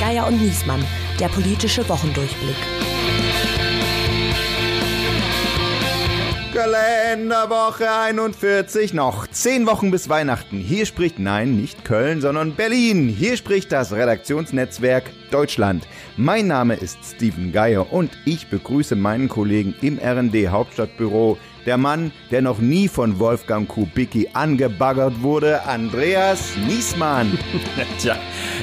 Geier und Niesmann, der politische Wochendurchblick. Kalenderwoche 41, noch 10 Wochen bis Weihnachten. Hier spricht, nein, nicht Köln, sondern Berlin. Hier spricht das Redaktionsnetzwerk Deutschland. Mein Name ist Steven Geier und ich begrüße meinen Kollegen im RD Hauptstadtbüro der Mann, der noch nie von Wolfgang Kubicki angebaggert wurde, Andreas Niesmann. Tja,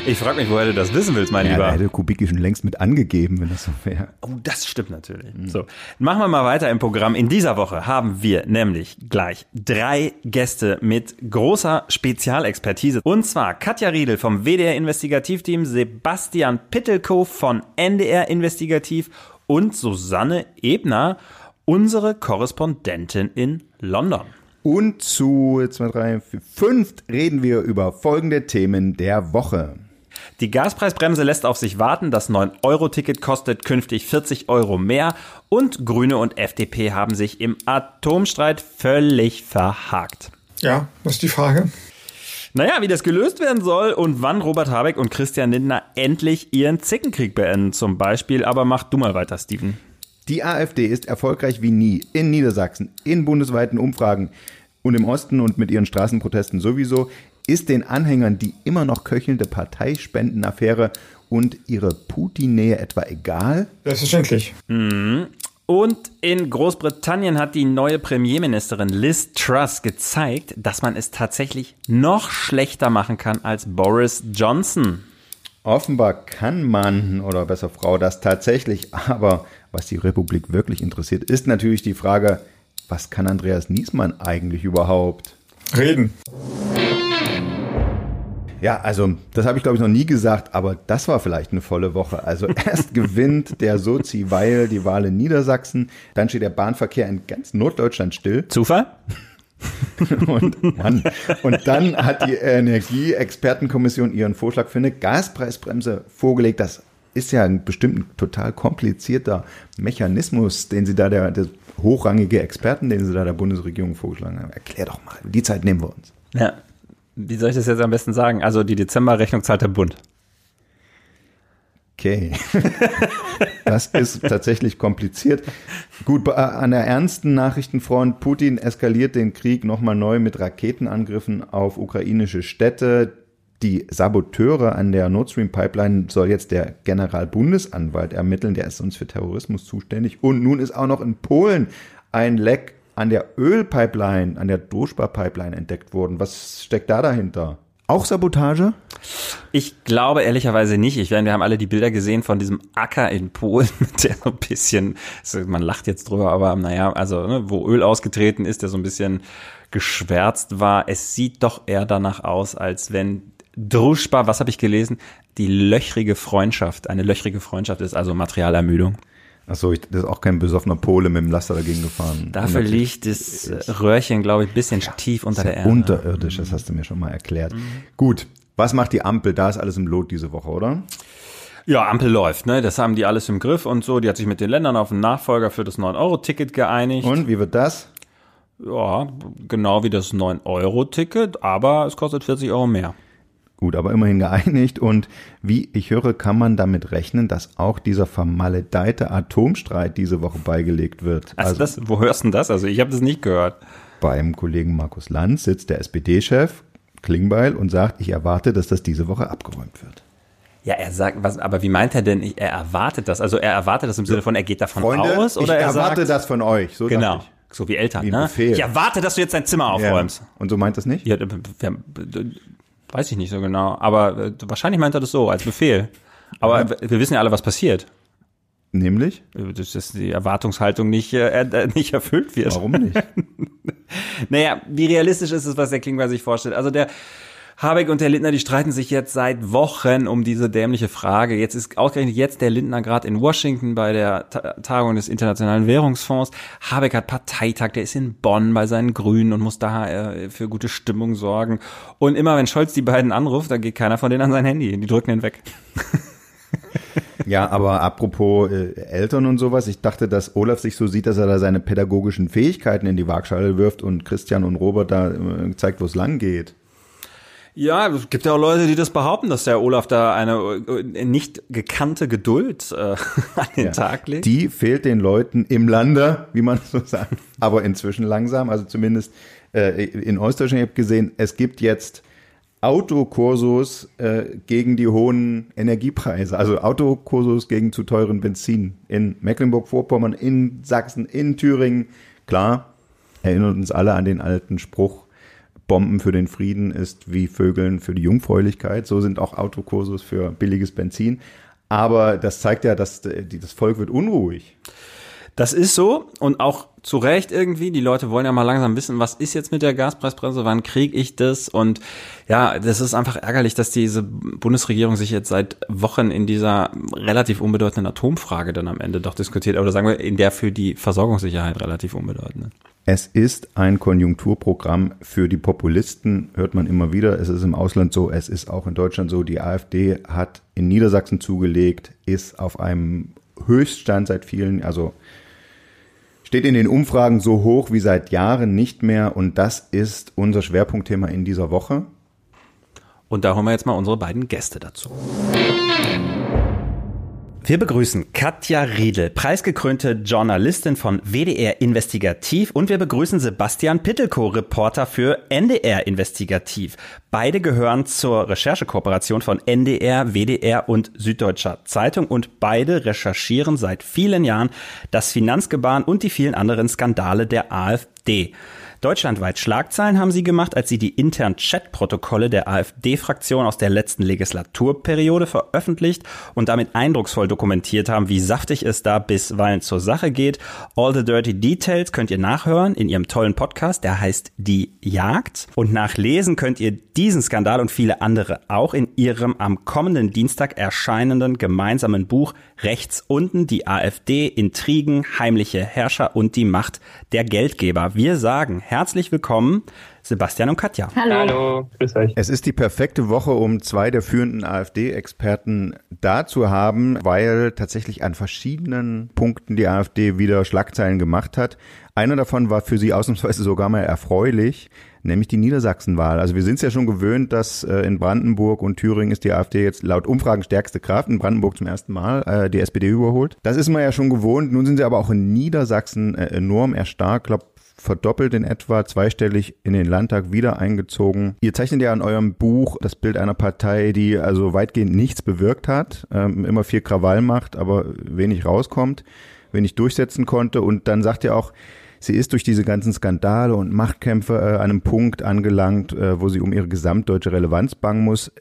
ich frage mich, woher du das wissen willst, mein ja, Lieber. Da hätte Kubicki schon längst mit angegeben, wenn das so wäre. Oh, das stimmt natürlich. Mhm. So, machen wir mal weiter im Programm. In dieser Woche haben wir nämlich gleich drei Gäste mit großer Spezialexpertise. Und zwar Katja Riedel vom WDR Investigativteam, Sebastian Pittelkow von NDR Investigativ und Susanne Ebner unsere Korrespondentin in London. Und zu 2, 3, 4, 5 reden wir über folgende Themen der Woche. Die Gaspreisbremse lässt auf sich warten, das 9-Euro-Ticket kostet künftig 40 Euro mehr und Grüne und FDP haben sich im Atomstreit völlig verhakt. Ja, das ist die Frage. Naja, wie das gelöst werden soll und wann Robert Habeck und Christian Lindner endlich ihren Zickenkrieg beenden zum Beispiel. Aber mach du mal weiter, Steven. Die AfD ist erfolgreich wie nie in Niedersachsen, in bundesweiten Umfragen und im Osten und mit ihren Straßenprotesten sowieso, ist den Anhängern die immer noch köchelnde Parteispendenaffäre und ihre Putin-Nähe etwa egal? Selbstverständlich. Mhm. Und in Großbritannien hat die neue Premierministerin Liz Truss gezeigt, dass man es tatsächlich noch schlechter machen kann als Boris Johnson. Offenbar kann man oder besser Frau das tatsächlich, aber was die Republik wirklich interessiert, ist natürlich die Frage, was kann Andreas Niesmann eigentlich überhaupt? Reden. Ja, also das habe ich glaube ich noch nie gesagt, aber das war vielleicht eine volle Woche. Also erst gewinnt der Sozi Weil die Wahl in Niedersachsen, dann steht der Bahnverkehr in ganz Norddeutschland still. Zufall? und, Mann, und dann hat die Energieexpertenkommission ihren Vorschlag für eine Gaspreisbremse vorgelegt. Das ist ja ein bestimmt ein total komplizierter Mechanismus, den sie da der, der hochrangige Experten, den sie da der Bundesregierung vorgeschlagen haben. Erklär doch mal, die Zeit nehmen wir uns. Ja, wie soll ich das jetzt am besten sagen? Also die Dezemberrechnung zahlt der Bund. Okay. das ist tatsächlich kompliziert. Gut, an der ernsten Nachrichtenfront, Putin eskaliert den Krieg nochmal neu mit Raketenangriffen auf ukrainische Städte. Die Saboteure an der Nord Stream Pipeline soll jetzt der Generalbundesanwalt ermitteln, der ist sonst für Terrorismus zuständig. Und nun ist auch noch in Polen ein Leck an der Ölpipeline, an der Druschba-Pipeline entdeckt worden. Was steckt da dahinter? Auch Sabotage? Ich glaube ehrlicherweise nicht. Ich, wir haben alle die Bilder gesehen von diesem Acker in Polen, der so ein bisschen, man lacht jetzt drüber, aber naja, also ne, wo Öl ausgetreten ist, der so ein bisschen geschwärzt war. Es sieht doch eher danach aus, als wenn Druschba, was habe ich gelesen, die löchrige Freundschaft, eine löchrige Freundschaft ist, also Materialermüdung. Achso, das ist auch kein besoffener Pole mit dem Laster dagegen gefahren. Dafür liegt das Röhrchen, glaube ich, ein bisschen tief unter der Erde. Unterirdisch, das hast du mir schon mal erklärt. Mhm. Gut, was macht die Ampel? Da ist alles im Lot diese Woche, oder? Ja, Ampel läuft, ne? Das haben die alles im Griff und so. Die hat sich mit den Ländern auf einen Nachfolger für das 9-Euro-Ticket geeinigt. Und wie wird das? Ja, genau wie das 9-Euro-Ticket, aber es kostet 40 Euro mehr. Gut, aber immerhin geeinigt. Und wie ich höre, kann man damit rechnen, dass auch dieser vermaledeite Atomstreit diese Woche beigelegt wird. Also, also das, wo hörst du das? Also ich habe das nicht gehört. Beim Kollegen Markus Lanz sitzt der SPD-Chef Klingbeil und sagt, ich erwarte, dass das diese Woche abgeräumt wird. Ja, er sagt, was, aber wie meint er denn, er erwartet das? Also er erwartet das im Sinne von, er geht davon Freunde, aus? Oder ich er erwarte sagt, das von euch. So genau. So wie Eltern, wie ne? Ich erwarte, dass du jetzt dein Zimmer aufräumst. Ja. Und so meint das nicht? Ja, weiß ich nicht so genau. Aber äh, wahrscheinlich meint er das so, als Befehl. Aber ja. wir wissen ja alle, was passiert. Nämlich? Dass, dass die Erwartungshaltung nicht, äh, nicht erfüllt wird. Warum nicht? naja, wie realistisch ist es, was der Klingbeil sich vorstellt? Also der Habeck und der Lindner, die streiten sich jetzt seit Wochen um diese dämliche Frage. Jetzt ist ausgerechnet jetzt der Lindner gerade in Washington bei der Tagung des Internationalen Währungsfonds. Habeck hat Parteitag, der ist in Bonn bei seinen Grünen und muss da äh, für gute Stimmung sorgen. Und immer wenn Scholz die beiden anruft, dann geht keiner von denen an sein Handy. Die drücken ihn weg. Ja, aber apropos äh, Eltern und sowas, ich dachte, dass Olaf sich so sieht, dass er da seine pädagogischen Fähigkeiten in die Waagschale wirft und Christian und Robert da äh, zeigt, wo es lang geht. Ja, es gibt ja auch Leute, die das behaupten, dass der Olaf da eine äh, nicht gekannte Geduld äh, an den ja, Tag legt. Die fehlt den Leuten im Lande, wie man so sagt, aber inzwischen langsam. Also zumindest äh, in Ostdeutschland, ich habe gesehen, es gibt jetzt Autokursus äh, gegen die hohen Energiepreise, also Autokursus gegen zu teuren Benzin in Mecklenburg-Vorpommern, in Sachsen, in Thüringen. Klar, erinnert uns alle an den alten Spruch, Bomben für den Frieden ist wie Vögeln für die Jungfräulichkeit. So sind auch Autokursus für billiges Benzin. Aber das zeigt ja, dass das Volk wird unruhig. Das ist so und auch zu Recht irgendwie. Die Leute wollen ja mal langsam wissen, was ist jetzt mit der Gaspreisbremse, wann kriege ich das? Und ja, das ist einfach ärgerlich, dass diese Bundesregierung sich jetzt seit Wochen in dieser relativ unbedeutenden Atomfrage dann am Ende doch diskutiert, oder sagen wir in der für die Versorgungssicherheit relativ unbedeutenden. Es ist ein Konjunkturprogramm für die Populisten, hört man immer wieder. Es ist im Ausland so, es ist auch in Deutschland so. Die AfD hat in Niedersachsen zugelegt, ist auf einem Höchststand seit vielen, also steht in den Umfragen so hoch wie seit Jahren nicht mehr und das ist unser Schwerpunktthema in dieser Woche. Und da holen wir jetzt mal unsere beiden Gäste dazu. Wir begrüßen Katja Riedel, preisgekrönte Journalistin von WDR Investigativ und wir begrüßen Sebastian Pittelko, Reporter für NDR Investigativ. Beide gehören zur Recherchekooperation von NDR, WDR und Süddeutscher Zeitung und beide recherchieren seit vielen Jahren das Finanzgebaren und die vielen anderen Skandale der AfD. Deutschlandweit Schlagzeilen haben sie gemacht, als sie die internen Chatprotokolle der AfD-Fraktion aus der letzten Legislaturperiode veröffentlicht und damit eindrucksvoll dokumentiert haben, wie saftig es da bisweilen zur Sache geht. All the Dirty Details könnt ihr nachhören in ihrem tollen Podcast, der heißt Die Jagd. Und nachlesen könnt ihr diesen Skandal und viele andere auch in ihrem am kommenden Dienstag erscheinenden gemeinsamen Buch Rechts unten, die AfD, Intrigen, heimliche Herrscher und die Macht der Geldgeber. Wir sagen herzlich willkommen, Sebastian und Katja. Hallo. Hallo, grüß euch. Es ist die perfekte Woche, um zwei der führenden AfD-Experten da zu haben, weil tatsächlich an verschiedenen Punkten die AfD wieder Schlagzeilen gemacht hat. Einer davon war für sie ausnahmsweise sogar mal erfreulich, nämlich die Niedersachsenwahl. Also wir sind es ja schon gewöhnt, dass äh, in Brandenburg und Thüringen ist die AfD jetzt laut Umfragen stärkste Kraft. In Brandenburg zum ersten Mal äh, die SPD überholt. Das ist man ja schon gewohnt. Nun sind sie aber auch in Niedersachsen äh, enorm erstarkt. Ich glaube, verdoppelt in etwa, zweistellig in den Landtag wieder eingezogen. Ihr zeichnet ja in eurem Buch das Bild einer Partei, die also weitgehend nichts bewirkt hat, ähm, immer viel Krawall macht, aber wenig rauskommt, wenig durchsetzen konnte. Und dann sagt ihr auch, sie ist durch diese ganzen Skandale und Machtkämpfe äh, an einem Punkt angelangt, äh, wo sie um ihre gesamtdeutsche Relevanz bangen muss.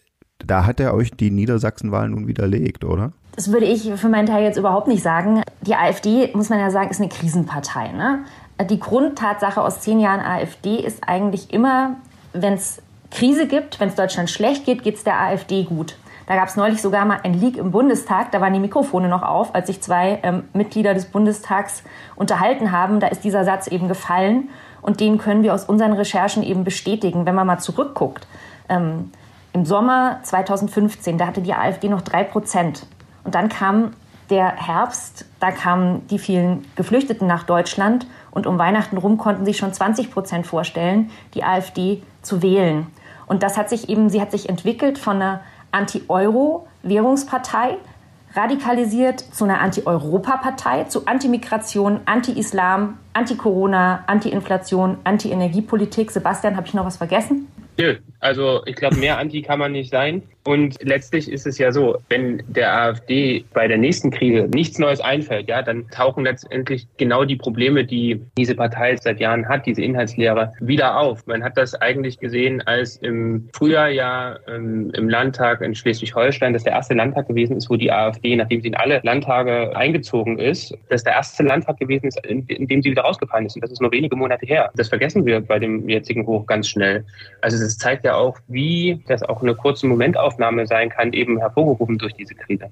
Da hat er euch die Niedersachsenwahl nun widerlegt, oder? Das würde ich für meinen Teil jetzt überhaupt nicht sagen. Die AfD, muss man ja sagen, ist eine Krisenpartei. Ne? Die Grundtatsache aus zehn Jahren AfD ist eigentlich immer, wenn es Krise gibt, wenn es Deutschland schlecht geht, geht es der AfD gut. Da gab es neulich sogar mal ein Leak im Bundestag, da waren die Mikrofone noch auf, als sich zwei ähm, Mitglieder des Bundestags unterhalten haben. Da ist dieser Satz eben gefallen und den können wir aus unseren Recherchen eben bestätigen, wenn man mal zurückguckt. Ähm, Im Sommer 2015, da hatte die AfD noch drei Prozent. Und dann kam der Herbst, da kamen die vielen Geflüchteten nach Deutschland und um Weihnachten rum konnten sich schon 20 Prozent vorstellen, die AfD zu wählen. Und das hat sich eben, sie hat sich entwickelt von einer Anti-Euro-Währungspartei, radikalisiert zu einer Anti-Europa-Partei, zu Anti-Migration, Anti-Islam, Anti-Corona, Anti-Inflation, Anti-Energiepolitik. Sebastian, habe ich noch was vergessen? Nö, also ich glaube, mehr Anti kann man nicht sein. Und letztlich ist es ja so, wenn der AfD bei der nächsten Krise nichts Neues einfällt, ja, dann tauchen letztendlich genau die Probleme, die diese Partei seit Jahren hat, diese Inhaltslehre, wieder auf. Man hat das eigentlich gesehen, als im Frühjahr ja ähm, im Landtag in Schleswig-Holstein, das der erste Landtag gewesen ist, wo die AfD, nachdem sie in alle Landtage eingezogen ist, das der erste Landtag gewesen ist, in, in dem sie wieder rausgefallen ist. Und das ist nur wenige Monate her. Das vergessen wir bei dem jetzigen Hoch ganz schnell. Also es zeigt ja auch, wie das auch eine kurze Momentaufnahme sein kann, eben hervorgerufen durch diese Krise.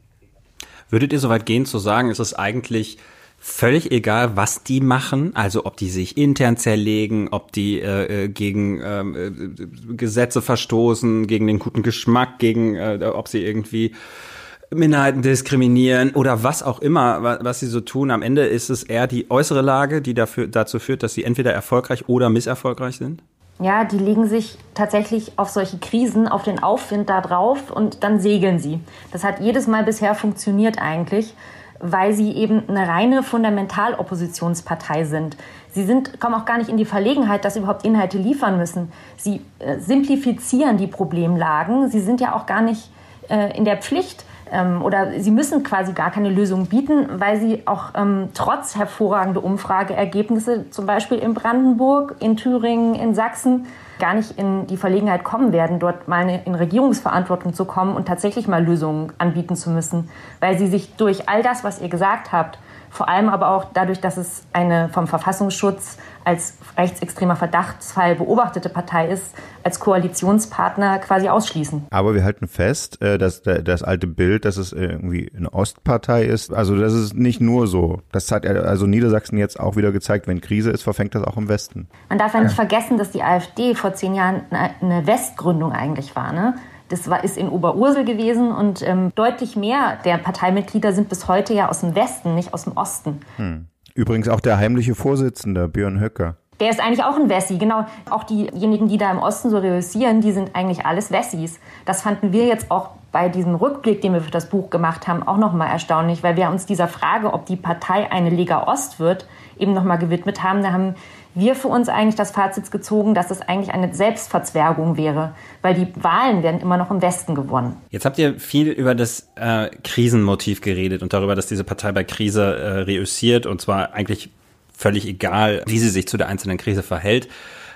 Würdet ihr so weit gehen zu sagen, ist es eigentlich völlig egal, was die machen, also ob die sich intern zerlegen, ob die äh, äh gegen ähm, äh, Gesetze verstoßen, gegen den guten Geschmack, gegen äh, ob sie irgendwie Minderheiten diskriminieren oder was auch immer, was sie so tun. Am Ende ist es eher die äußere Lage, die dafür, dazu führt, dass sie entweder erfolgreich oder misserfolgreich sind? Ja, die legen sich tatsächlich auf solche Krisen, auf den Aufwind da drauf und dann segeln sie. Das hat jedes Mal bisher funktioniert eigentlich, weil sie eben eine reine Fundamentaloppositionspartei sind. Sie sind, kommen auch gar nicht in die Verlegenheit, dass sie überhaupt Inhalte liefern müssen. Sie äh, simplifizieren die Problemlagen. Sie sind ja auch gar nicht äh, in der Pflicht, ähm, oder sie müssen quasi gar keine Lösung bieten, weil sie auch ähm, trotz hervorragender Umfrageergebnisse, zum Beispiel in Brandenburg, in Thüringen, in Sachsen, gar nicht in die Verlegenheit kommen werden, dort mal in Regierungsverantwortung zu kommen und tatsächlich mal Lösungen anbieten zu müssen, weil sie sich durch all das, was ihr gesagt habt, vor allem aber auch dadurch, dass es eine vom Verfassungsschutz als rechtsextremer Verdachtsfall beobachtete Partei ist, als Koalitionspartner quasi ausschließen. Aber wir halten fest, äh, dass das alte Bild, dass es irgendwie eine Ostpartei ist, also das ist nicht nur so. Das hat also Niedersachsen jetzt auch wieder gezeigt, wenn Krise ist, verfängt das auch im Westen. Man darf ja nicht vergessen, dass die AfD vor zehn Jahren eine Westgründung eigentlich war. Ne? Das war, ist in Oberursel gewesen und ähm, deutlich mehr der Parteimitglieder sind bis heute ja aus dem Westen, nicht aus dem Osten. Hm. Übrigens auch der heimliche Vorsitzende, Björn Höcker. Der ist eigentlich auch ein Wessi, genau. Auch diejenigen, die da im Osten so reüssieren, die sind eigentlich alles Wessis. Das fanden wir jetzt auch bei diesem Rückblick, den wir für das Buch gemacht haben, auch nochmal erstaunlich, weil wir uns dieser Frage, ob die Partei eine Lega Ost wird, eben nochmal gewidmet haben. Da haben wir für uns eigentlich das Fazit gezogen, dass es eigentlich eine Selbstverzwergung wäre, weil die Wahlen werden immer noch im Westen gewonnen. Jetzt habt ihr viel über das äh, Krisenmotiv geredet und darüber, dass diese Partei bei Krise äh, reüssiert und zwar eigentlich völlig egal, wie sie sich zu der einzelnen Krise verhält.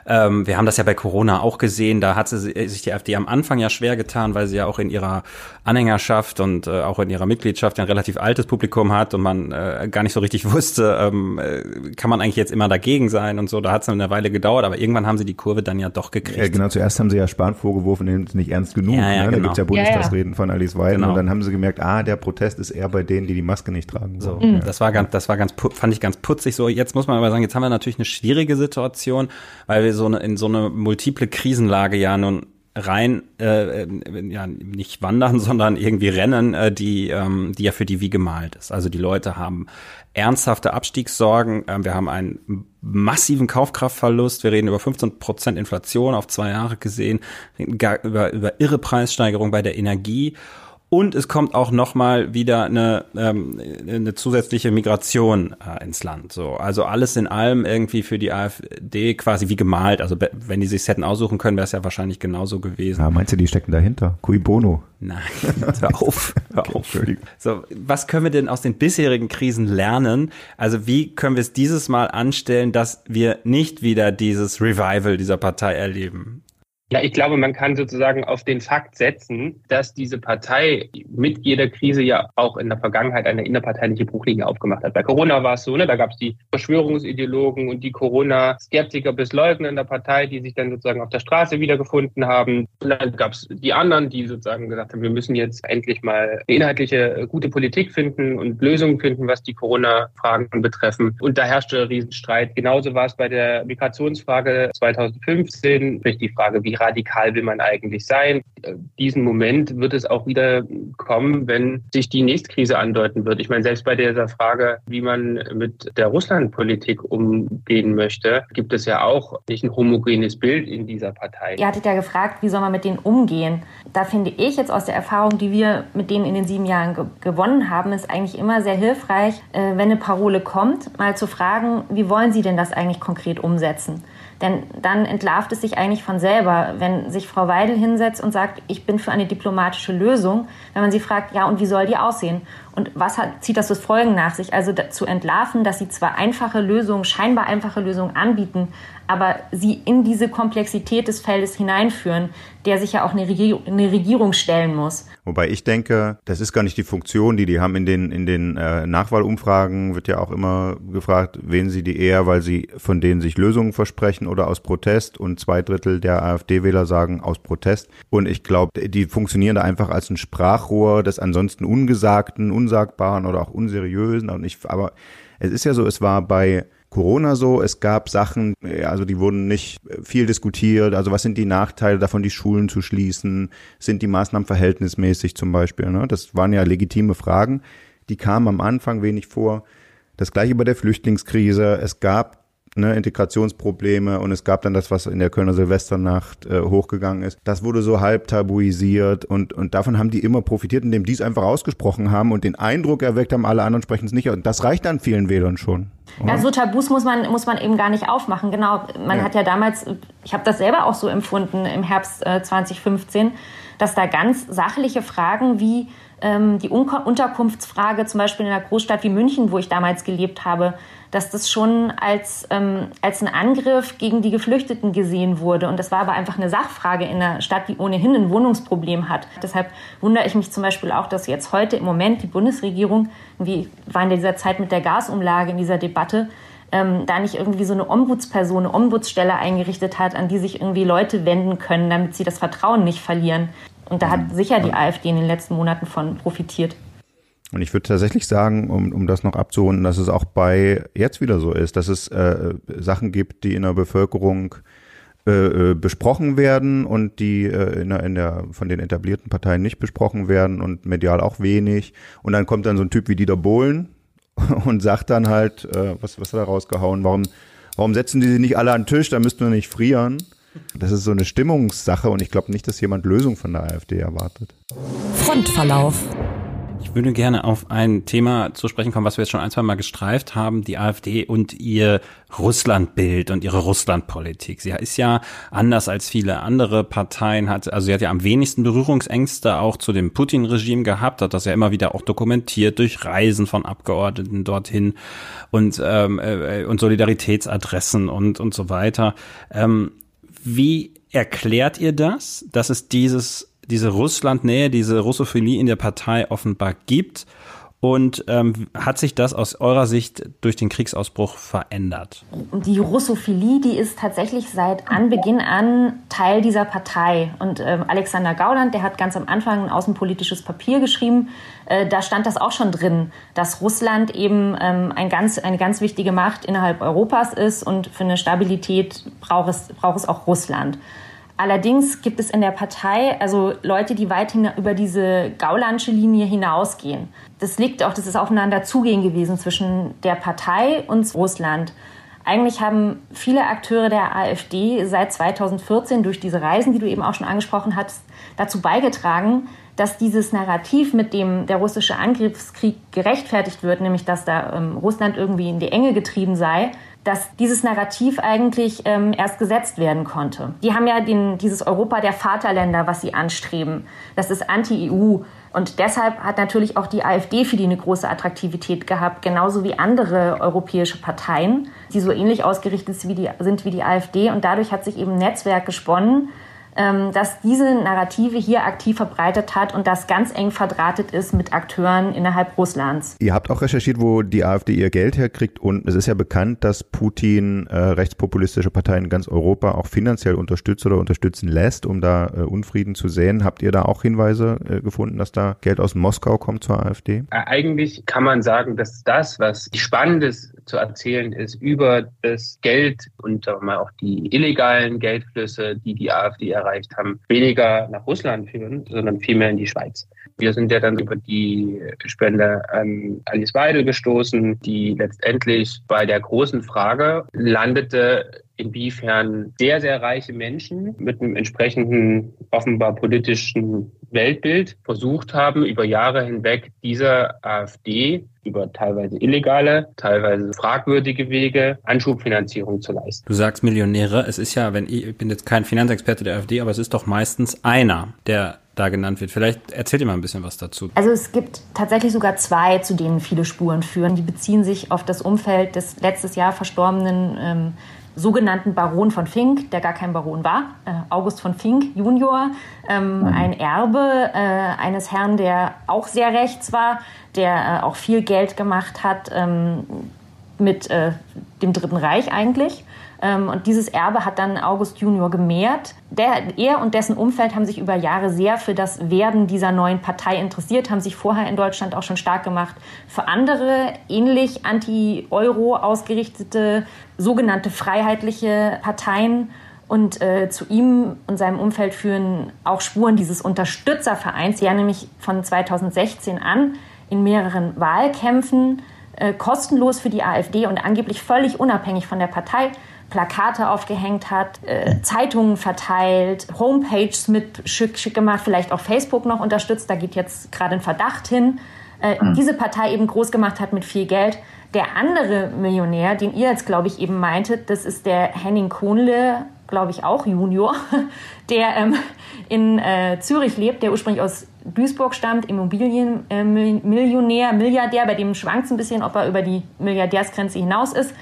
Ähm, wir haben das ja bei Corona auch gesehen. Da hat sie, sich die AfD am Anfang ja schwer getan, weil sie ja auch in ihrer Anhängerschaft und äh, auch in ihrer Mitgliedschaft ein relativ altes Publikum hat und man äh, gar nicht so richtig wusste, ähm, äh, kann man eigentlich jetzt immer dagegen sein und so. Da hat es eine Weile gedauert, aber irgendwann haben sie die Kurve dann ja doch gekriegt. Ja, genau, zuerst haben sie ja Spahn vorgeworfen, nehmen es nicht ernst genug. Ja, ja, ne? genau. Da gibt's ja Bundestagsreden ja, von Alice Weidel genau. und dann haben sie gemerkt, ah, der Protest ist eher bei denen, die die Maske nicht tragen. So, mhm. das war ganz, das war ganz, fand ich ganz putzig so. Jetzt muss man aber sagen, jetzt haben wir natürlich eine schwierige Situation, weil wir so eine, in so eine multiple Krisenlage ja nun rein, äh, äh, ja, nicht wandern, sondern irgendwie rennen, äh, die, ähm, die ja für die wie gemalt ist. Also die Leute haben ernsthafte Abstiegssorgen. Ähm, wir haben einen massiven Kaufkraftverlust. Wir reden über 15 Prozent Inflation auf zwei Jahre gesehen, über, über irre Preissteigerung bei der Energie. Und es kommt auch nochmal wieder eine, ähm, eine zusätzliche Migration äh, ins Land. So, also alles in allem irgendwie für die AfD quasi wie gemalt. Also wenn die sich hätten aussuchen können, wäre es ja wahrscheinlich genauso gewesen. Ja, meinst du, die stecken dahinter? Cui bono? Nein, hör auf, hör okay, auf. So, was können wir denn aus den bisherigen Krisen lernen? Also wie können wir es dieses Mal anstellen, dass wir nicht wieder dieses Revival dieser Partei erleben? Ja, ich glaube, man kann sozusagen auf den Fakt setzen, dass diese Partei mit jeder Krise ja auch in der Vergangenheit eine innerparteiliche Bruchlinie aufgemacht hat. Bei Corona war es so, ne, da gab es die Verschwörungsideologen und die Corona-Skeptiker bis Leugner in der Partei, die sich dann sozusagen auf der Straße wiedergefunden haben. Und dann gab es die anderen, die sozusagen gesagt haben, wir müssen jetzt endlich mal inhaltliche gute Politik finden und Lösungen finden, was die Corona-Fragen betreffen. Und da herrschte Riesenstreit. Genauso war es bei der Migrationsfrage 2015, sprich die Frage, wie radikal will man eigentlich sein. Diesen Moment wird es auch wieder kommen, wenn sich die nächste Krise andeuten wird. Ich meine, selbst bei dieser Frage, wie man mit der Russlandpolitik umgehen möchte, gibt es ja auch nicht ein homogenes Bild in dieser Partei. Ihr hattet ja gefragt, wie soll man mit denen umgehen? Da finde ich jetzt aus der Erfahrung, die wir mit denen in den sieben Jahren ge gewonnen haben, ist eigentlich immer sehr hilfreich, äh, wenn eine Parole kommt, mal zu fragen, wie wollen Sie denn das eigentlich konkret umsetzen? Denn dann entlarvt es sich eigentlich von selber, wenn sich Frau Weidel hinsetzt und sagt, ich bin für eine diplomatische Lösung, wenn man sie fragt, ja, und wie soll die aussehen? Und was hat, zieht das für Folgen nach sich? Also zu entlarven, dass sie zwar einfache Lösungen, scheinbar einfache Lösungen anbieten, aber sie in diese Komplexität des Feldes hineinführen, der sich ja auch eine, Regierung, eine Regierung stellen muss. Wobei ich denke, das ist gar nicht die Funktion, die die haben in den in den äh, Nachwahlumfragen wird ja auch immer gefragt, wählen sie die eher, weil sie von denen sich Lösungen versprechen oder aus Protest und zwei Drittel der AfD-Wähler sagen aus Protest. Und ich glaube, die funktionieren da einfach als ein Sprachrohr des ansonsten ungesagten, unsagbaren oder auch unseriösen. Und ich, aber es ist ja so, es war bei Corona so. Es gab Sachen, also die wurden nicht viel diskutiert. Also was sind die Nachteile davon, die Schulen zu schließen? Sind die Maßnahmen verhältnismäßig zum Beispiel? Ne? Das waren ja legitime Fragen. Die kamen am Anfang wenig vor. Das gleiche bei der Flüchtlingskrise. Es gab ne, Integrationsprobleme und es gab dann das, was in der Kölner Silvesternacht äh, hochgegangen ist. Das wurde so halb tabuisiert und, und davon haben die immer profitiert, indem die es einfach ausgesprochen haben und den Eindruck erweckt haben, alle anderen sprechen es nicht. Und das reicht dann vielen Wählern schon. Oder? Ja, so Tabus muss man, muss man eben gar nicht aufmachen. Genau, man ja. hat ja damals, ich habe das selber auch so empfunden im Herbst äh, 2015, dass da ganz sachliche Fragen wie ähm, die Un Unterkunftsfrage, zum Beispiel in einer Großstadt wie München, wo ich damals gelebt habe, dass das schon als, ähm, als ein Angriff gegen die Geflüchteten gesehen wurde. Und das war aber einfach eine Sachfrage in einer Stadt, die ohnehin ein Wohnungsproblem hat. Deshalb wundere ich mich zum Beispiel auch, dass jetzt heute im Moment die Bundesregierung, wie war in dieser Zeit mit der Gasumlage in dieser Debatte, ähm, da nicht irgendwie so eine Ombudsperson, eine Ombudsstelle eingerichtet hat, an die sich irgendwie Leute wenden können, damit sie das Vertrauen nicht verlieren. Und da hat sicher die AfD in den letzten Monaten von profitiert. Und ich würde tatsächlich sagen, um, um das noch abzurunden, dass es auch bei jetzt wieder so ist, dass es äh, Sachen gibt, die in der Bevölkerung äh, äh besprochen werden und die äh, in, der, in der von den etablierten Parteien nicht besprochen werden und medial auch wenig. Und dann kommt dann so ein Typ wie Dieter Bohlen und sagt dann halt, was, was hat er rausgehauen, warum, warum setzen die sich nicht alle an den Tisch, da müssten wir nicht frieren. Das ist so eine Stimmungssache und ich glaube nicht, dass jemand Lösung von der AfD erwartet. Frontverlauf. Ich würde gerne auf ein Thema zu sprechen kommen, was wir jetzt schon ein, zwei Mal gestreift haben, die AfD und ihr Russlandbild und ihre Russlandpolitik. Sie ist ja anders als viele andere Parteien, hat, also sie hat ja am wenigsten Berührungsängste auch zu dem Putin-Regime gehabt, hat das ja immer wieder auch dokumentiert durch Reisen von Abgeordneten dorthin und, ähm, äh, und Solidaritätsadressen und, und so weiter. Ähm, wie erklärt ihr das, dass es dieses, diese Russlandnähe, diese Russophilie in der Partei offenbar gibt? Und ähm, hat sich das aus eurer Sicht durch den Kriegsausbruch verändert? Die Russophilie, die ist tatsächlich seit Anbeginn an Teil dieser Partei. Und ähm, Alexander Gauland, der hat ganz am Anfang ein außenpolitisches Papier geschrieben. Äh, da stand das auch schon drin, dass Russland eben ähm, ein ganz, eine ganz wichtige Macht innerhalb Europas ist und für eine Stabilität braucht es, braucht es auch Russland. Allerdings gibt es in der Partei also Leute, die weit über diese Gaulandsche Linie hinausgehen. Das liegt auch, das ist aufeinander zugehen gewesen zwischen der Partei und Russland. Eigentlich haben viele Akteure der AfD seit 2014 durch diese Reisen, die du eben auch schon angesprochen hast, dazu beigetragen, dass dieses Narrativ, mit dem der russische Angriffskrieg gerechtfertigt wird, nämlich dass da ähm, Russland irgendwie in die Enge getrieben sei, dass dieses Narrativ eigentlich ähm, erst gesetzt werden konnte. Die haben ja den, dieses Europa der Vaterländer, was sie anstreben. Das ist Anti-EU. Und deshalb hat natürlich auch die AfD für die eine große Attraktivität gehabt, genauso wie andere europäische Parteien, die so ähnlich ausgerichtet sind wie die, sind wie die AfD. Und dadurch hat sich eben ein Netzwerk gesponnen, ähm, dass diese Narrative hier aktiv verbreitet hat und das ganz eng verdrahtet ist mit Akteuren innerhalb Russlands. Ihr habt auch recherchiert, wo die AfD ihr Geld herkriegt und es ist ja bekannt, dass Putin äh, rechtspopulistische Parteien in ganz Europa auch finanziell unterstützt oder unterstützen lässt, um da äh, Unfrieden zu sehen. Habt ihr da auch Hinweise äh, gefunden, dass da Geld aus Moskau kommt zur AfD? Eigentlich kann man sagen, dass das, was Spannendes zu erzählen ist über das Geld und sagen wir mal auch die illegalen Geldflüsse, die die AfD erreicht haben, weniger nach Russland führen, sondern vielmehr in die Schweiz. Wir sind ja dann über die Spende an Alice Weidel gestoßen, die letztendlich bei der großen Frage landete, inwiefern sehr, sehr reiche Menschen mit einem entsprechenden offenbar politischen Weltbild versucht haben, über Jahre hinweg dieser AfD über teilweise illegale, teilweise fragwürdige Wege Anschubfinanzierung zu leisten. Du sagst Millionäre, es ist ja, wenn ich, ich bin jetzt kein Finanzexperte der AfD, aber es ist doch meistens einer, der da genannt wird. Vielleicht erzählt ihr mal ein bisschen was dazu. Also es gibt tatsächlich sogar zwei, zu denen viele Spuren führen. Die beziehen sich auf das Umfeld des letztes Jahr verstorbenen ähm, sogenannten Baron von Fink, der gar kein Baron war, äh, August von Fink Junior, ähm, mhm. ein Erbe äh, eines Herrn, der auch sehr rechts war, der äh, auch viel Geld gemacht hat ähm, mit äh, dem Dritten Reich eigentlich. Ähm, und dieses Erbe hat dann August Junior gemehrt. Der, er und dessen Umfeld haben sich über Jahre sehr für das Werden dieser neuen Partei interessiert, haben sich vorher in Deutschland auch schon stark gemacht für andere ähnlich anti-Euro ausgerichtete sogenannte freiheitliche Parteien. Und äh, zu ihm und seinem Umfeld führen auch Spuren dieses Unterstützervereins, ja nämlich von 2016 an in mehreren Wahlkämpfen äh, kostenlos für die AfD und angeblich völlig unabhängig von der Partei Plakate aufgehängt hat, äh, Zeitungen verteilt, Homepages mit schick, schick gemacht, vielleicht auch Facebook noch unterstützt. Da geht jetzt gerade ein Verdacht hin. Äh, mhm. Diese Partei eben groß gemacht hat mit viel Geld. Der andere Millionär, den ihr jetzt, glaube ich, eben meintet, das ist der Henning Kohnle, glaube ich auch Junior, der ähm, in äh, Zürich lebt, der ursprünglich aus Duisburg stammt, Immobilienmillionär, äh, Milliardär, bei dem schwankt es ein bisschen, ob er über die Milliardärsgrenze hinaus ist.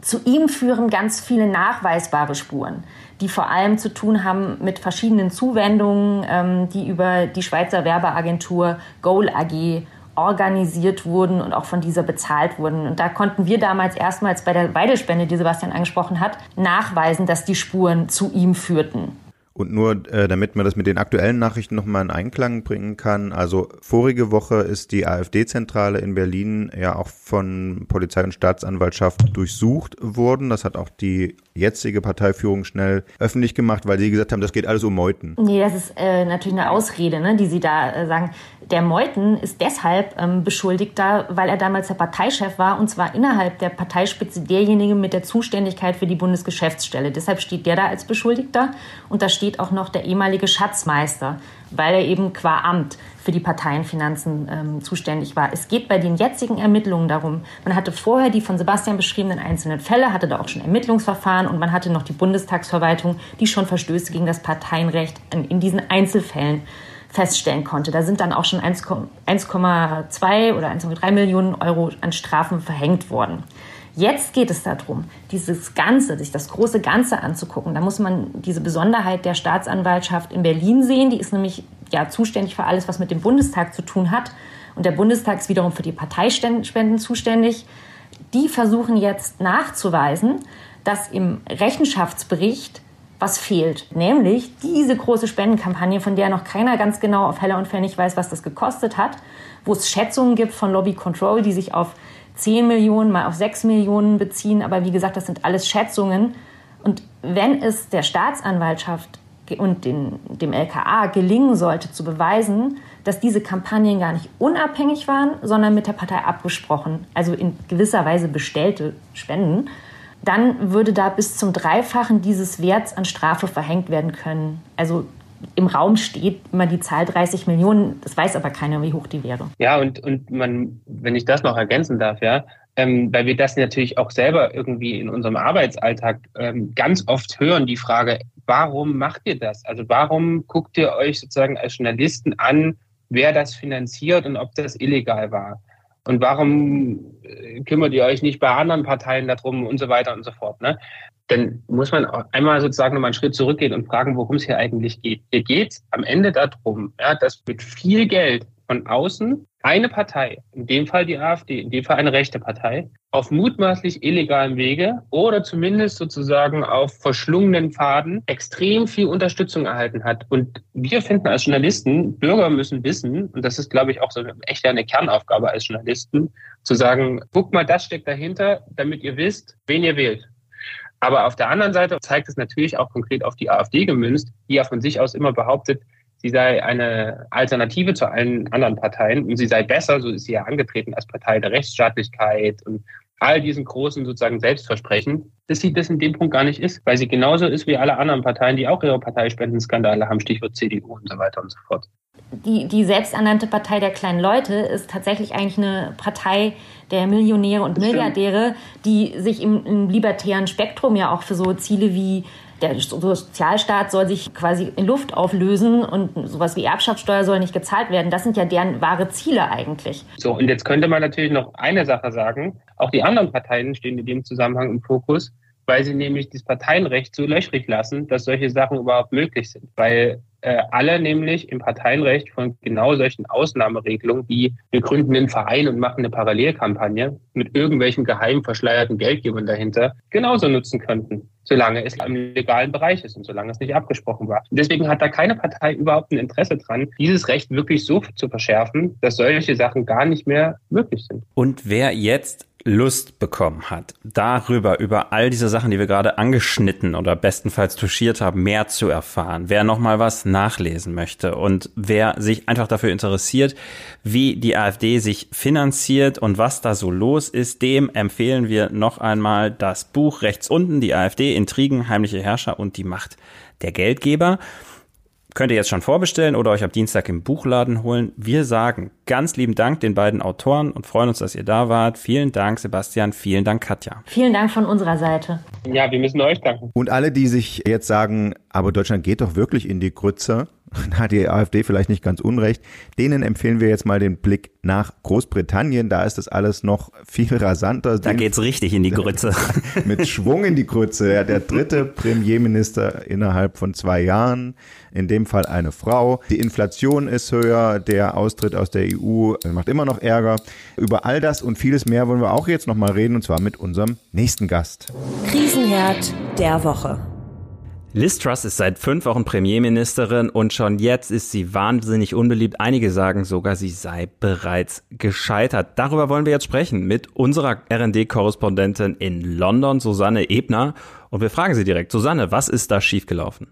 Zu ihm führen ganz viele nachweisbare Spuren, die vor allem zu tun haben mit verschiedenen Zuwendungen, ähm, die über die Schweizer Werbeagentur Goal AG organisiert wurden und auch von dieser bezahlt wurden. Und da konnten wir damals erstmals bei der Weidelspende, die Sebastian angesprochen hat, nachweisen, dass die Spuren zu ihm führten. Und nur äh, damit man das mit den aktuellen Nachrichten nochmal in Einklang bringen kann, also vorige Woche ist die AfD-Zentrale in Berlin ja auch von Polizei und Staatsanwaltschaft durchsucht worden. Das hat auch die jetzige Parteiführung schnell öffentlich gemacht, weil sie gesagt haben, das geht alles um Meuten. Nee, das ist äh, natürlich eine Ausrede, ne, die sie da äh, sagen. Der Meuten ist deshalb ähm, Beschuldigter, weil er damals der Parteichef war und zwar innerhalb der Parteispitze derjenige mit der Zuständigkeit für die Bundesgeschäftsstelle. Deshalb steht der da als Beschuldigter und da steht auch noch der ehemalige Schatzmeister, weil er eben qua Amt für die Parteienfinanzen ähm, zuständig war. Es geht bei den jetzigen Ermittlungen darum, man hatte vorher die von Sebastian beschriebenen einzelnen Fälle, hatte da auch schon Ermittlungsverfahren und man hatte noch die Bundestagsverwaltung, die schon Verstöße gegen das Parteienrecht in, in diesen Einzelfällen feststellen konnte. Da sind dann auch schon 1,2 oder 1,3 Millionen Euro an Strafen verhängt worden. Jetzt geht es darum, dieses Ganze, sich das große Ganze anzugucken. Da muss man diese Besonderheit der Staatsanwaltschaft in Berlin sehen. Die ist nämlich ja zuständig für alles, was mit dem Bundestag zu tun hat. Und der Bundestag ist wiederum für die Parteispenden zuständig. Die versuchen jetzt nachzuweisen, dass im Rechenschaftsbericht was fehlt. Nämlich diese große Spendenkampagne, von der noch keiner ganz genau auf Heller und Pfennig weiß, was das gekostet hat, wo es Schätzungen gibt von Lobby Control, die sich auf 10 Millionen, mal auf 6 Millionen beziehen. Aber wie gesagt, das sind alles Schätzungen. Und wenn es der Staatsanwaltschaft und den, dem LKA gelingen sollte, zu beweisen, dass diese Kampagnen gar nicht unabhängig waren, sondern mit der Partei abgesprochen, also in gewisser Weise bestellte Spenden, dann würde da bis zum Dreifachen dieses Werts an Strafe verhängt werden können. Also im Raum steht immer die Zahl 30 Millionen, das weiß aber keiner, wie hoch die wäre. Ja, und, und man, wenn ich das noch ergänzen darf, ja, ähm, weil wir das natürlich auch selber irgendwie in unserem Arbeitsalltag ähm, ganz oft hören, die Frage, warum macht ihr das? Also warum guckt ihr euch sozusagen als Journalisten an, wer das finanziert und ob das illegal war? Und warum äh, kümmert ihr euch nicht bei anderen Parteien darum und so weiter und so fort? Ne? Dann muss man einmal sozusagen nochmal einen Schritt zurückgehen und fragen, worum es hier eigentlich geht. Hier geht es am Ende darum, ja, dass mit viel Geld von außen eine Partei, in dem Fall die AfD, in dem Fall eine rechte Partei, auf mutmaßlich illegalen Wege oder zumindest sozusagen auf verschlungenen Pfaden extrem viel Unterstützung erhalten hat. Und wir finden als Journalisten, Bürger müssen wissen, und das ist, glaube ich, auch so echt eine Kernaufgabe als Journalisten, zu sagen, guck mal, das steckt dahinter, damit ihr wisst, wen ihr wählt. Aber auf der anderen Seite zeigt es natürlich auch konkret auf die AfD gemünzt, die ja von sich aus immer behauptet, sie sei eine Alternative zu allen anderen Parteien und sie sei besser, so ist sie ja angetreten als Partei der Rechtsstaatlichkeit und all diesen großen sozusagen Selbstversprechen, dass sie das in dem Punkt gar nicht ist, weil sie genauso ist wie alle anderen Parteien, die auch ihre Parteispendenskandale haben, Stichwort CDU und so weiter und so fort. Die, die selbsternannte Partei der kleinen Leute ist tatsächlich eigentlich eine Partei der Millionäre und Milliardäre, die sich im, im libertären Spektrum ja auch für so Ziele wie der Sozialstaat soll sich quasi in Luft auflösen und sowas wie Erbschaftssteuer soll nicht gezahlt werden. Das sind ja deren wahre Ziele eigentlich. So, und jetzt könnte man natürlich noch eine Sache sagen. Auch die anderen Parteien stehen in dem Zusammenhang im Fokus, weil sie nämlich das Parteienrecht so löchrig lassen, dass solche Sachen überhaupt möglich sind. Weil äh, alle nämlich im Parteienrecht von genau solchen Ausnahmeregelungen wie wir gründen einen Verein und machen eine Parallelkampagne mit irgendwelchen geheim verschleierten Geldgebern dahinter genauso nutzen könnten, solange es im legalen Bereich ist und solange es nicht abgesprochen war. Deswegen hat da keine Partei überhaupt ein Interesse dran, dieses Recht wirklich so zu verschärfen, dass solche Sachen gar nicht mehr möglich sind. Und wer jetzt Lust bekommen hat, darüber, über all diese Sachen, die wir gerade angeschnitten oder bestenfalls touchiert haben, mehr zu erfahren, wer nochmal was nachlesen möchte und wer sich einfach dafür interessiert, wie die AfD sich finanziert und was da so los ist, dem empfehlen wir noch einmal das Buch rechts unten, die AfD, Intrigen, heimliche Herrscher und die Macht der Geldgeber. Könnt ihr jetzt schon vorbestellen oder euch ab Dienstag im Buchladen holen. Wir sagen ganz lieben Dank den beiden Autoren und freuen uns, dass ihr da wart. Vielen Dank, Sebastian. Vielen Dank, Katja. Vielen Dank von unserer Seite. Ja, wir müssen euch danken. Und alle, die sich jetzt sagen, aber Deutschland geht doch wirklich in die Grütze, da hat die AfD vielleicht nicht ganz unrecht. Denen empfehlen wir jetzt mal den Blick nach Großbritannien. Da ist das alles noch viel rasanter. Da geht's richtig in die Grütze. Mit Schwung in die Grütze. Ja, der dritte Premierminister innerhalb von zwei Jahren. In dem Fall eine Frau. Die Inflation ist höher. Der Austritt aus der EU macht immer noch Ärger. Über all das und vieles mehr wollen wir auch jetzt nochmal reden. Und zwar mit unserem nächsten Gast. Krisenherd der Woche. Liz Truss ist seit fünf Wochen Premierministerin und schon jetzt ist sie wahnsinnig unbeliebt. Einige sagen sogar, sie sei bereits gescheitert. Darüber wollen wir jetzt sprechen mit unserer RD-Korrespondentin in London, Susanne Ebner. Und wir fragen sie direkt, Susanne, was ist da schiefgelaufen?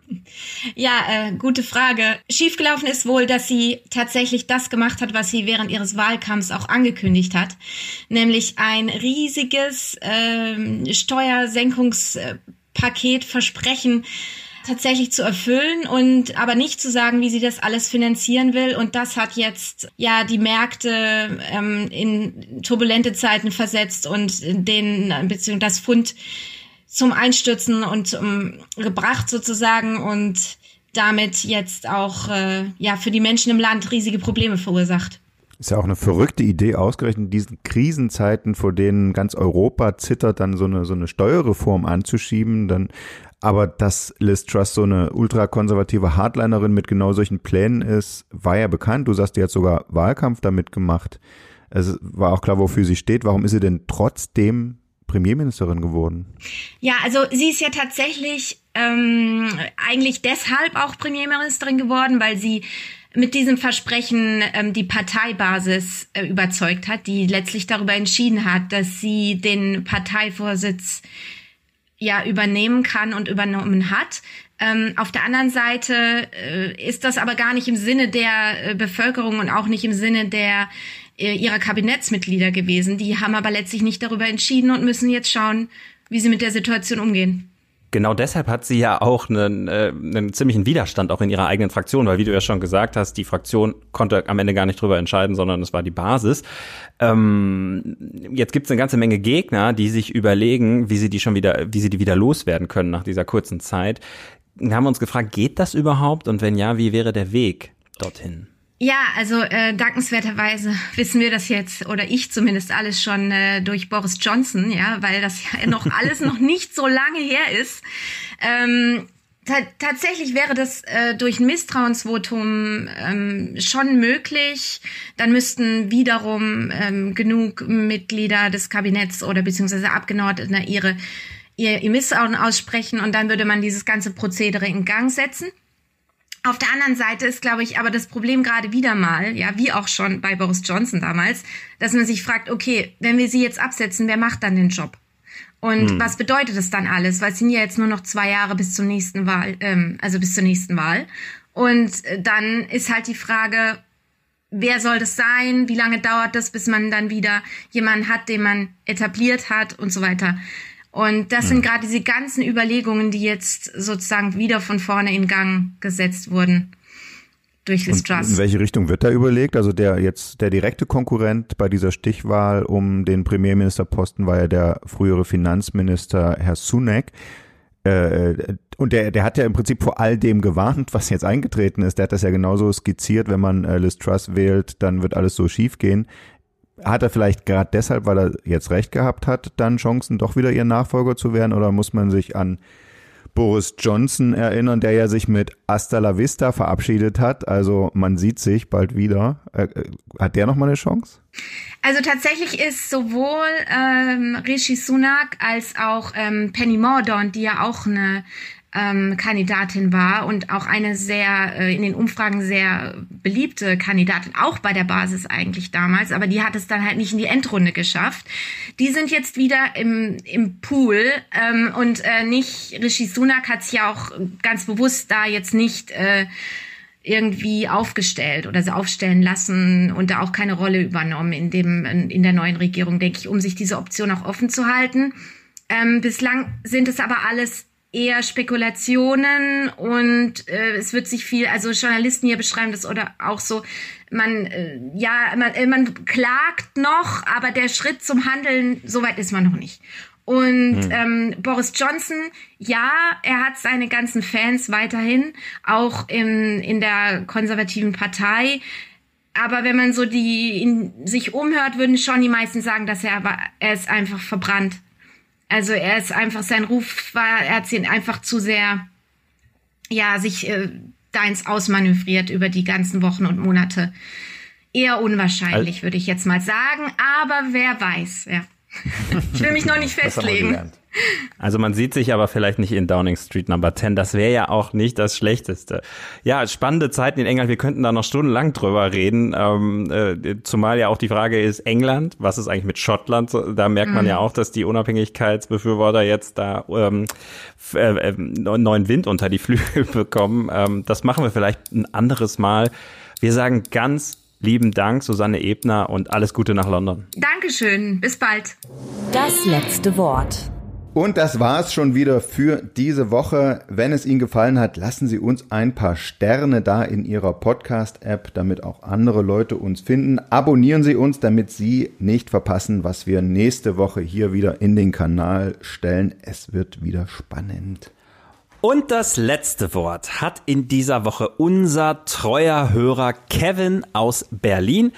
Ja, äh, gute Frage. Schiefgelaufen ist wohl, dass sie tatsächlich das gemacht hat, was sie während ihres Wahlkampfs auch angekündigt hat, nämlich ein riesiges äh, Steuersenkungs Paket versprechen, tatsächlich zu erfüllen und aber nicht zu sagen, wie sie das alles finanzieren will. Und das hat jetzt ja die Märkte ähm, in turbulente Zeiten versetzt und den beziehungsweise das Pfund zum Einstürzen und um, gebracht sozusagen und damit jetzt auch äh, ja für die Menschen im Land riesige Probleme verursacht. Ist ja auch eine verrückte Idee, ausgerechnet in diesen Krisenzeiten, vor denen ganz Europa zittert, dann so eine, so eine Steuerreform anzuschieben, dann aber dass Liz Truss so eine ultrakonservative Hardlinerin mit genau solchen Plänen ist, war ja bekannt. Du sagst, die hat sogar Wahlkampf damit gemacht. Es war auch klar, wofür sie steht. Warum ist sie denn trotzdem Premierministerin geworden? Ja, also sie ist ja tatsächlich ähm, eigentlich deshalb auch Premierministerin geworden, weil sie mit diesem Versprechen ähm, die Parteibasis äh, überzeugt hat, die letztlich darüber entschieden hat, dass sie den Parteivorsitz ja übernehmen kann und übernommen hat. Ähm, auf der anderen Seite äh, ist das aber gar nicht im Sinne der äh, Bevölkerung und auch nicht im Sinne der äh, ihrer Kabinettsmitglieder gewesen. Die haben aber letztlich nicht darüber entschieden und müssen jetzt schauen, wie sie mit der Situation umgehen genau deshalb hat sie ja auch einen, äh, einen ziemlichen Widerstand auch in ihrer eigenen Fraktion, weil wie du ja schon gesagt hast, die Fraktion konnte am Ende gar nicht drüber entscheiden, sondern es war die Basis. Ähm, jetzt gibt es eine ganze Menge Gegner, die sich überlegen, wie sie die schon wieder, wie sie die wieder loswerden können nach dieser kurzen Zeit. Da haben wir uns gefragt, geht das überhaupt? Und wenn ja, wie wäre der Weg dorthin? Ja, also äh, dankenswerterweise wissen wir das jetzt oder ich zumindest alles schon äh, durch Boris Johnson, ja, weil das ja noch alles noch nicht so lange her ist. Ähm, tatsächlich wäre das äh, durch ein Misstrauensvotum ähm, schon möglich. Dann müssten wiederum ähm, genug Mitglieder des Kabinetts oder beziehungsweise Abgeordnete ihre ihr, ihr Misstrauen aussprechen und dann würde man dieses ganze Prozedere in Gang setzen. Auf der anderen Seite ist, glaube ich, aber das Problem gerade wieder mal, ja, wie auch schon bei Boris Johnson damals, dass man sich fragt, okay, wenn wir sie jetzt absetzen, wer macht dann den Job? Und hm. was bedeutet das dann alles? Weil es sind ja jetzt nur noch zwei Jahre bis zur nächsten Wahl, ähm, also bis zur nächsten Wahl. Und äh, dann ist halt die Frage, wer soll das sein? Wie lange dauert das, bis man dann wieder jemanden hat, den man etabliert hat und so weiter? Und das sind hm. gerade diese ganzen Überlegungen, die jetzt sozusagen wieder von vorne in Gang gesetzt wurden durch Liz Truss. In welche Richtung wird da überlegt? Also der jetzt der direkte Konkurrent bei dieser Stichwahl um den Premierministerposten war ja der frühere Finanzminister Herr Sunak. Äh, und der, der hat ja im Prinzip vor all dem gewarnt, was jetzt eingetreten ist. Der hat das ja genauso skizziert, wenn man äh, Liz Truss wählt, dann wird alles so schief gehen hat er vielleicht gerade deshalb, weil er jetzt recht gehabt hat, dann Chancen, doch wieder ihr Nachfolger zu werden? Oder muss man sich an Boris Johnson erinnern, der ja sich mit Hasta la Vista verabschiedet hat? Also man sieht sich bald wieder. Äh, äh, hat der noch mal eine Chance? Also tatsächlich ist sowohl ähm, Rishi Sunak als auch ähm, Penny Mordaunt, die ja auch eine ähm, Kandidatin war und auch eine sehr äh, in den Umfragen sehr beliebte Kandidatin, auch bei der Basis eigentlich damals, aber die hat es dann halt nicht in die Endrunde geschafft. Die sind jetzt wieder im, im Pool ähm, und äh, nicht, Rishi Sunak hat es ja auch ganz bewusst da jetzt nicht äh, irgendwie aufgestellt oder sie aufstellen lassen und da auch keine Rolle übernommen in dem in der neuen Regierung, denke ich, um sich diese Option auch offen zu halten. Ähm, bislang sind es aber alles eher Spekulationen und äh, es wird sich viel, also Journalisten hier beschreiben das oder auch so, man, äh, ja, man, äh, man klagt noch, aber der Schritt zum Handeln, soweit ist man noch nicht. Und hm. ähm, Boris Johnson, ja, er hat seine ganzen Fans weiterhin, auch in, in der konservativen Partei. Aber wenn man so die in, sich umhört, würden schon die meisten sagen, dass er aber er ist einfach verbrannt. Also er ist einfach, sein Ruf war, er hat ihn einfach zu sehr, ja, sich äh, da ins Ausmanövriert über die ganzen Wochen und Monate. Eher unwahrscheinlich, würde ich jetzt mal sagen. Aber wer weiß, ja. Ich will mich noch nicht festlegen. Also man sieht sich aber vielleicht nicht in Downing Street Number 10. Das wäre ja auch nicht das Schlechteste. Ja, spannende Zeiten in England. Wir könnten da noch stundenlang drüber reden. Ähm, äh, zumal ja auch die Frage ist, England, was ist eigentlich mit Schottland? Da merkt man mhm. ja auch, dass die Unabhängigkeitsbefürworter jetzt da ähm, äh, äh, neuen Wind unter die Flügel bekommen. Ähm, das machen wir vielleicht ein anderes Mal. Wir sagen ganz lieben Dank, Susanne Ebner, und alles Gute nach London. Dankeschön. Bis bald. Das letzte Wort. Und das war's schon wieder für diese Woche. Wenn es Ihnen gefallen hat, lassen Sie uns ein paar Sterne da in Ihrer Podcast-App, damit auch andere Leute uns finden. Abonnieren Sie uns, damit Sie nicht verpassen, was wir nächste Woche hier wieder in den Kanal stellen. Es wird wieder spannend. Und das letzte Wort hat in dieser Woche unser treuer Hörer Kevin aus Berlin,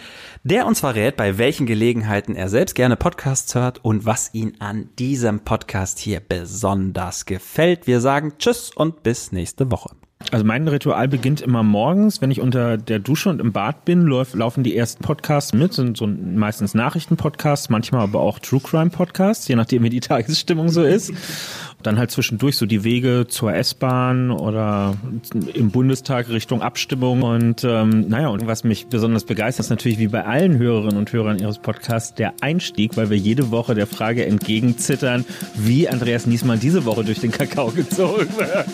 der uns verrät, bei welchen Gelegenheiten er selbst gerne Podcasts hört und was ihn an diesem Podcast hier besonders gefällt. Wir sagen Tschüss und bis nächste Woche. Also mein Ritual beginnt immer morgens, wenn ich unter der Dusche und im Bad bin, lauf, laufen die ersten Podcasts mit, sind so meistens Nachrichtenpodcasts, manchmal aber auch True Crime Podcasts, je nachdem wie die Tagesstimmung so ist. Dann halt zwischendurch so die Wege zur S-Bahn oder im Bundestag Richtung Abstimmung. Und ähm, naja, und was mich besonders begeistert, ist natürlich wie bei allen Hörerinnen und Hörern ihres Podcasts der Einstieg, weil wir jede Woche der Frage entgegenzittern, wie Andreas Niesmann diese Woche durch den Kakao gezogen wird.